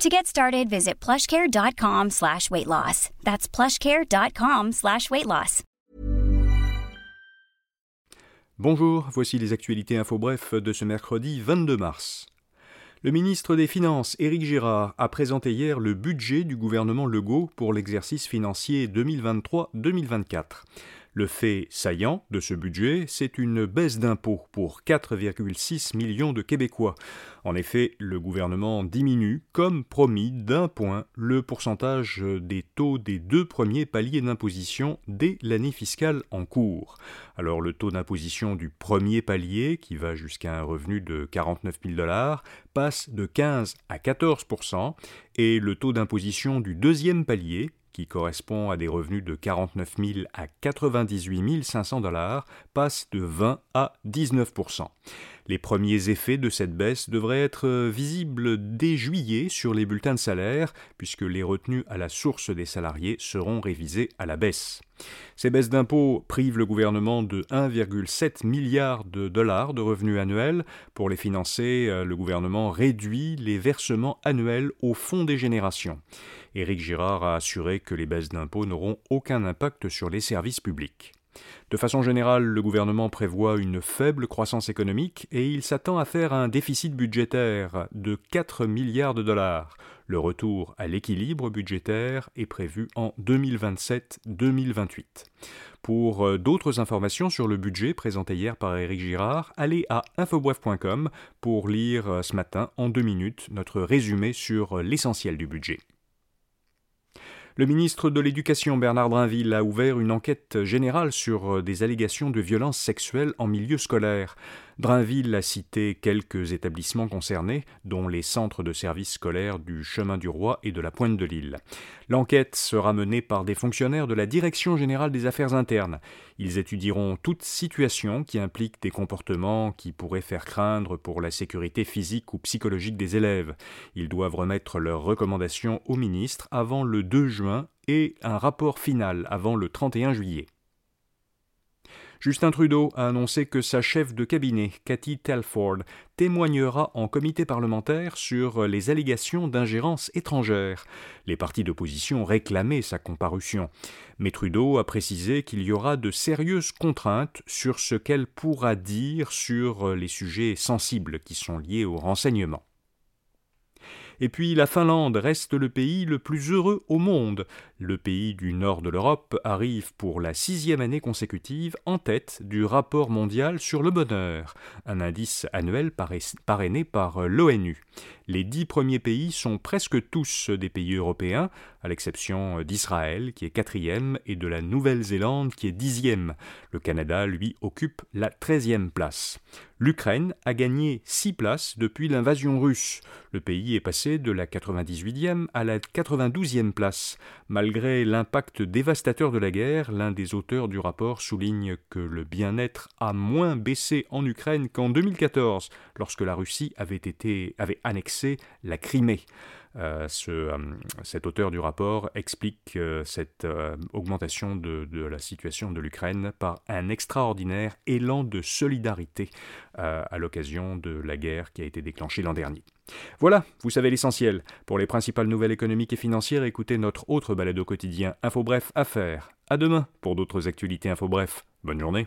To get started, visit plushcare.com slash weight loss. That's plushcare.com slash weight loss. Bonjour, voici les actualités info bref de ce mercredi 22 mars. Le ministre des Finances, Éric Girard, a présenté hier le budget du gouvernement Legault pour l'exercice financier 2023-2024. Le fait saillant de ce budget, c'est une baisse d'impôts pour 4,6 millions de Québécois. En effet, le gouvernement diminue, comme promis, d'un point le pourcentage des taux des deux premiers paliers d'imposition dès l'année fiscale en cours. Alors le taux d'imposition du premier palier, qui va jusqu'à un revenu de 49 000 dollars, passe de 15 à 14% et le taux d'imposition du deuxième palier, qui correspond à des revenus de 49 000 à 98 500 dollars, passe de 20 à 19% les premiers effets de cette baisse devraient être visibles dès juillet sur les bulletins de salaire, puisque les retenues à la source des salariés seront révisées à la baisse. Ces baisses d'impôts privent le gouvernement de 1,7 milliard de dollars de revenus annuels. Pour les financer, euh, le gouvernement réduit les versements annuels au Fonds des générations. Éric Girard a assuré que les baisses d'impôts n'auront aucun impact sur les services publics. De façon générale, le gouvernement prévoit une faible croissance économique et il s'attend à faire un déficit budgétaire de 4 milliards de dollars. Le retour à l'équilibre budgétaire est prévu en 2027-2028. Pour euh, d'autres informations sur le budget présenté hier par Éric Girard, allez à infoboef.com pour lire euh, ce matin en deux minutes notre résumé sur euh, l'essentiel du budget. Le ministre de l'Éducation Bernard Drinville a ouvert une enquête générale sur euh, des allégations de violences sexuelles en milieu scolaire. Drainville a cité quelques établissements concernés, dont les centres de services scolaires du Chemin du Roi et de la Pointe de l'Île. L'enquête sera menée par des fonctionnaires de la Direction générale des affaires internes. Ils étudieront toute situation qui implique des comportements qui pourraient faire craindre pour la sécurité physique ou psychologique des élèves. Ils doivent remettre leurs recommandations au ministre avant le 2 juin et un rapport final avant le 31 juillet. Justin Trudeau a annoncé que sa chef de cabinet, Cathy Telford, témoignera en comité parlementaire sur les allégations d'ingérence étrangère. Les partis d'opposition réclamaient sa comparution. Mais Trudeau a précisé qu'il y aura de sérieuses contraintes sur ce qu'elle pourra dire sur les sujets sensibles qui sont liés au renseignement. Et puis la Finlande reste le pays le plus heureux au monde. Le pays du nord de l'Europe arrive pour la sixième année consécutive en tête du rapport mondial sur le bonheur, un indice annuel parrainé par l'ONU. Les dix premiers pays sont presque tous des pays européens, à l'exception d'Israël qui est quatrième et de la Nouvelle-Zélande qui est dixième. Le Canada, lui, occupe la treizième place. L'Ukraine a gagné six places depuis l'invasion russe. Le pays est passé de la 98e à la 92e place. L'impact dévastateur de la guerre, l'un des auteurs du rapport souligne que le bien-être a moins baissé en Ukraine qu'en 2014, lorsque la Russie avait annexé la Crimée. Euh, euh, cet auteur du rapport explique euh, cette augmentation de, la situation de l'Ukraine par un extraordinaire élan de solidarité à l'occasion de la guerre qui a été déclenchée l'an dernier. Voilà, vous savez l'essentiel. Pour les principales nouvelles économiques et financières, écoutez notre autre balade au quotidien Info Bref Affaires. À demain pour d'autres actualités Info Bref. Bonne journée.